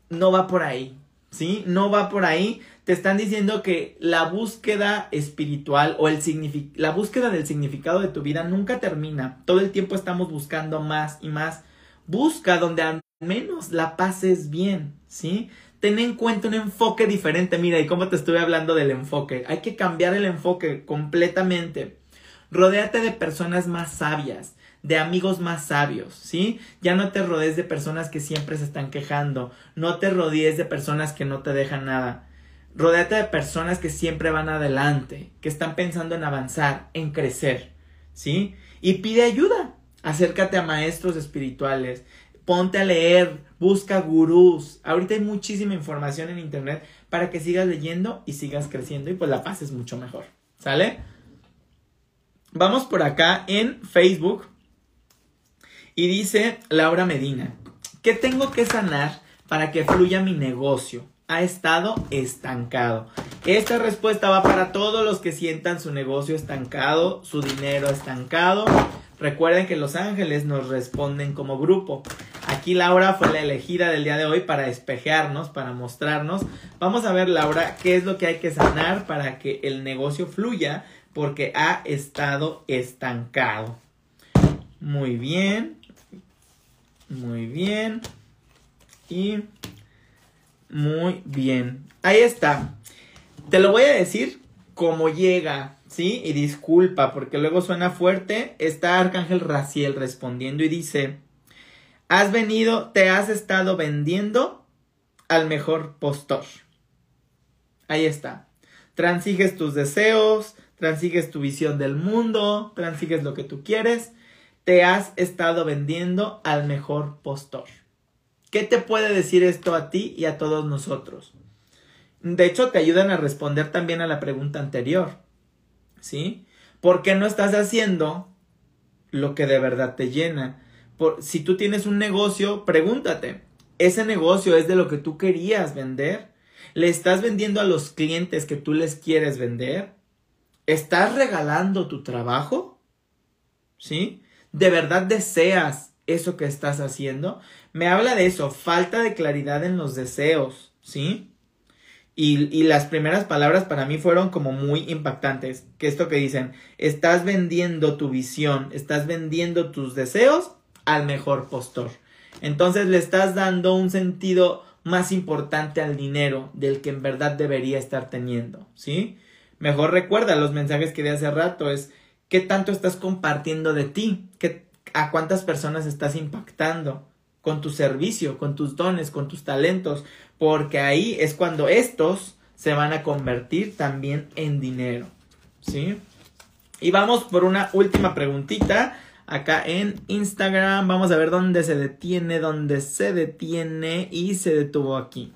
no va por ahí. ¿Sí? No va por ahí. Te están diciendo que la búsqueda espiritual o el la búsqueda del significado de tu vida nunca termina. Todo el tiempo estamos buscando más y más. Busca donde al menos la pases bien, ¿sí? Ten en cuenta un enfoque diferente. Mira, y cómo te estuve hablando del enfoque. Hay que cambiar el enfoque completamente. Rodéate de personas más sabias de amigos más sabios, ¿sí? Ya no te rodees de personas que siempre se están quejando, no te rodees de personas que no te dejan nada. Rodéate de personas que siempre van adelante, que están pensando en avanzar, en crecer, ¿sí? Y pide ayuda. Acércate a maestros espirituales, ponte a leer, busca gurús. Ahorita hay muchísima información en internet para que sigas leyendo y sigas creciendo y pues la pases mucho mejor. ¿Sale? Vamos por acá en Facebook. Y dice Laura Medina, ¿qué tengo que sanar para que fluya mi negocio? Ha estado estancado. Esta respuesta va para todos los que sientan su negocio estancado, su dinero estancado. Recuerden que los ángeles nos responden como grupo. Aquí Laura fue la elegida del día de hoy para espejearnos, para mostrarnos. Vamos a ver, Laura, qué es lo que hay que sanar para que el negocio fluya, porque ha estado estancado. Muy bien. Muy bien. Y muy bien. Ahí está. Te lo voy a decir como llega, ¿sí? Y disculpa, porque luego suena fuerte. Está Arcángel Raciel respondiendo y dice, has venido, te has estado vendiendo al mejor postor. Ahí está. Transiges tus deseos, transiges tu visión del mundo, transiges lo que tú quieres te has estado vendiendo al mejor postor. ¿Qué te puede decir esto a ti y a todos nosotros? De hecho, te ayudan a responder también a la pregunta anterior. ¿Sí? ¿Por qué no estás haciendo lo que de verdad te llena? Por, si tú tienes un negocio, pregúntate, ¿ese negocio es de lo que tú querías vender? ¿Le estás vendiendo a los clientes que tú les quieres vender? ¿Estás regalando tu trabajo? ¿Sí? ¿De verdad deseas eso que estás haciendo? Me habla de eso, falta de claridad en los deseos, ¿sí? Y, y, las primeras palabras para mí fueron como muy impactantes. Que esto que dicen, estás vendiendo tu visión, estás vendiendo tus deseos al mejor postor. Entonces le estás dando un sentido más importante al dinero del que en verdad debería estar teniendo, ¿sí? Mejor recuerda los mensajes que di hace rato, es qué tanto estás compartiendo de ti, ¿Qué, a cuántas personas estás impactando con tu servicio, con tus dones, con tus talentos, porque ahí es cuando estos se van a convertir también en dinero, ¿sí? Y vamos por una última preguntita acá en Instagram. Vamos a ver dónde se detiene, dónde se detiene y se detuvo aquí.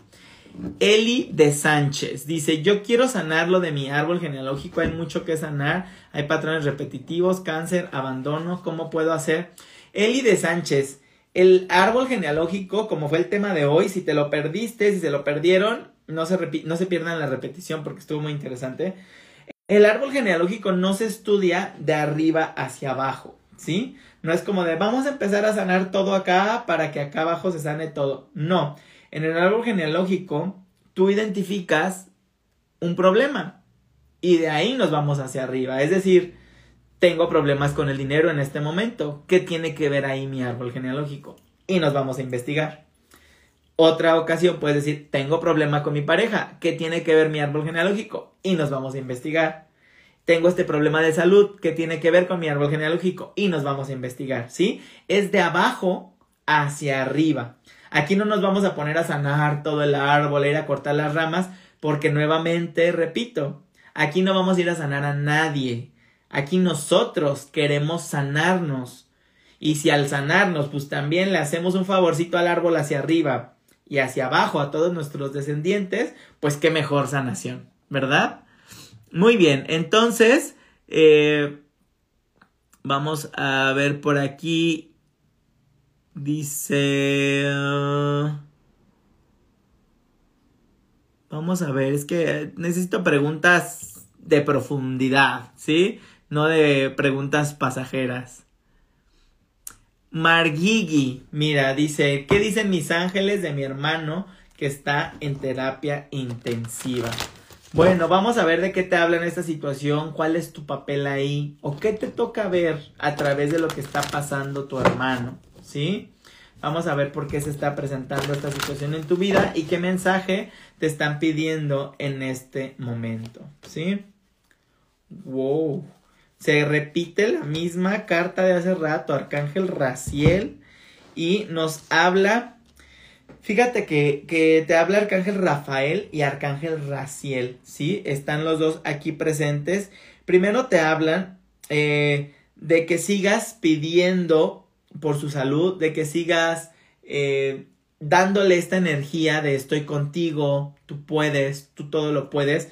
Eli de Sánchez dice, yo quiero sanarlo de mi árbol genealógico, hay mucho que sanar, hay patrones repetitivos, cáncer, abandono, ¿cómo puedo hacer? Eli de Sánchez, el árbol genealógico, como fue el tema de hoy, si te lo perdiste, si se lo perdieron, no se, no se pierdan la repetición porque estuvo muy interesante. El árbol genealógico no se estudia de arriba hacia abajo, ¿sí? No es como de vamos a empezar a sanar todo acá para que acá abajo se sane todo. No, en el árbol genealógico tú identificas un problema y de ahí nos vamos hacia arriba. Es decir, tengo problemas con el dinero en este momento. ¿Qué tiene que ver ahí mi árbol genealógico? Y nos vamos a investigar. Otra ocasión puedes decir, tengo problema con mi pareja. ¿Qué tiene que ver mi árbol genealógico? Y nos vamos a investigar. Tengo este problema de salud. ¿Qué tiene que ver con mi árbol genealógico? Y nos vamos a investigar. ¿Sí? Es de abajo hacia arriba. Aquí no nos vamos a poner a sanar todo el árbol, a ir a cortar las ramas, porque nuevamente, repito, aquí no vamos a ir a sanar a nadie. Aquí nosotros queremos sanarnos. Y si al sanarnos, pues también le hacemos un favorcito al árbol hacia arriba y hacia abajo a todos nuestros descendientes, pues qué mejor sanación, ¿verdad? Muy bien, entonces, eh, vamos a ver por aquí. Dice... Uh, vamos a ver, es que necesito preguntas de profundidad, ¿sí? no de preguntas pasajeras. Margigi, mira, dice, ¿qué dicen mis ángeles de mi hermano que está en terapia intensiva? Bueno, vamos a ver de qué te habla en esta situación, cuál es tu papel ahí, o qué te toca ver a través de lo que está pasando tu hermano, ¿sí? Vamos a ver por qué se está presentando esta situación en tu vida y qué mensaje te están pidiendo en este momento, ¿sí? Wow se repite la misma carta de hace rato, Arcángel Raciel, y nos habla, fíjate que, que, te habla Arcángel Rafael y Arcángel Raciel, ¿sí? Están los dos aquí presentes. Primero te hablan eh, de que sigas pidiendo por su salud, de que sigas eh, dándole esta energía de estoy contigo, tú puedes, tú todo lo puedes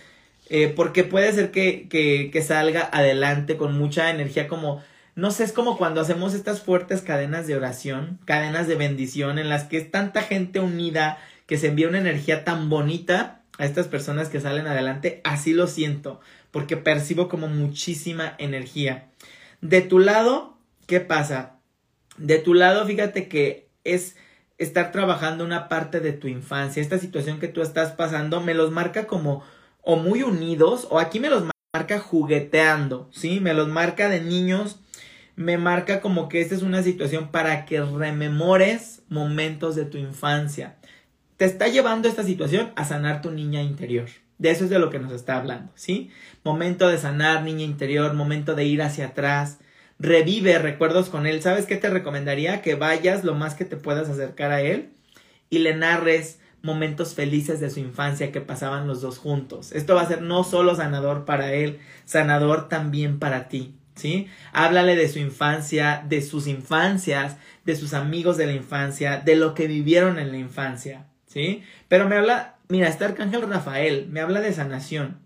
eh, porque puede ser que, que, que salga adelante con mucha energía como no sé, es como cuando hacemos estas fuertes cadenas de oración, cadenas de bendición, en las que es tanta gente unida, que se envía una energía tan bonita a estas personas que salen adelante, así lo siento, porque percibo como muchísima energía. De tu lado, ¿qué pasa? De tu lado, fíjate que es estar trabajando una parte de tu infancia, esta situación que tú estás pasando, me los marca como o muy unidos, o aquí me los marca jugueteando, ¿sí? Me los marca de niños, me marca como que esta es una situación para que rememores momentos de tu infancia. Te está llevando esta situación a sanar tu niña interior. De eso es de lo que nos está hablando, ¿sí? Momento de sanar niña interior, momento de ir hacia atrás. Revive recuerdos con él. ¿Sabes qué te recomendaría? Que vayas lo más que te puedas acercar a él y le narres momentos felices de su infancia que pasaban los dos juntos. Esto va a ser no solo sanador para él, sanador también para ti, ¿sí? Háblale de su infancia, de sus infancias, de sus amigos de la infancia, de lo que vivieron en la infancia, ¿sí? Pero me habla, mira, está Arcángel Rafael, me habla de sanación,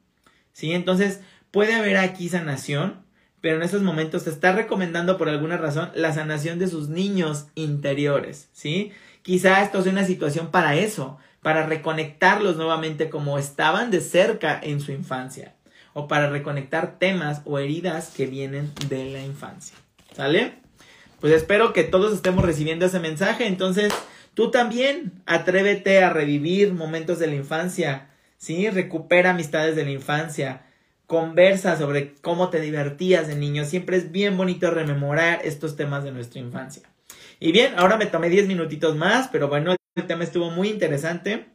¿sí? Entonces, puede haber aquí sanación, pero en esos momentos te está recomendando por alguna razón la sanación de sus niños interiores, ¿sí? Quizá esto sea una situación para eso, para reconectarlos nuevamente como estaban de cerca en su infancia, o para reconectar temas o heridas que vienen de la infancia, ¿sale? Pues espero que todos estemos recibiendo ese mensaje, entonces tú también atrévete a revivir momentos de la infancia, ¿sí? Recupera amistades de la infancia, conversa sobre cómo te divertías de niño. Siempre es bien bonito rememorar estos temas de nuestra infancia. Y bien, ahora me tomé 10 minutitos más, pero bueno, el tema estuvo muy interesante.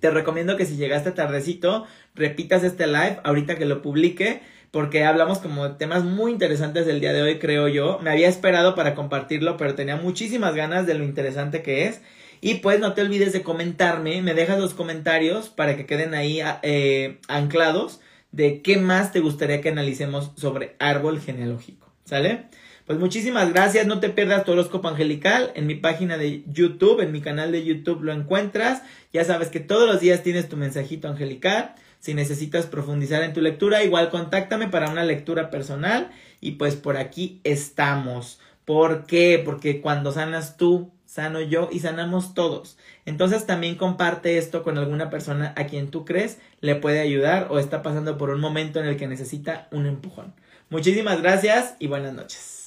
Te recomiendo que si llegaste tardecito, repitas este live ahorita que lo publique, porque hablamos como de temas muy interesantes del día de hoy, creo yo. Me había esperado para compartirlo, pero tenía muchísimas ganas de lo interesante que es. Y pues no te olvides de comentarme, me dejas los comentarios para que queden ahí eh, anclados de qué más te gustaría que analicemos sobre árbol genealógico. ¿Sale? Pues muchísimas gracias, no te pierdas tu horóscopo angelical en mi página de YouTube, en mi canal de YouTube lo encuentras. Ya sabes que todos los días tienes tu mensajito angelical. Si necesitas profundizar en tu lectura, igual contáctame para una lectura personal y pues por aquí estamos. ¿Por qué? Porque cuando sanas tú, sano yo y sanamos todos. Entonces también comparte esto con alguna persona a quien tú crees le puede ayudar o está pasando por un momento en el que necesita un empujón. Muchísimas gracias y buenas noches.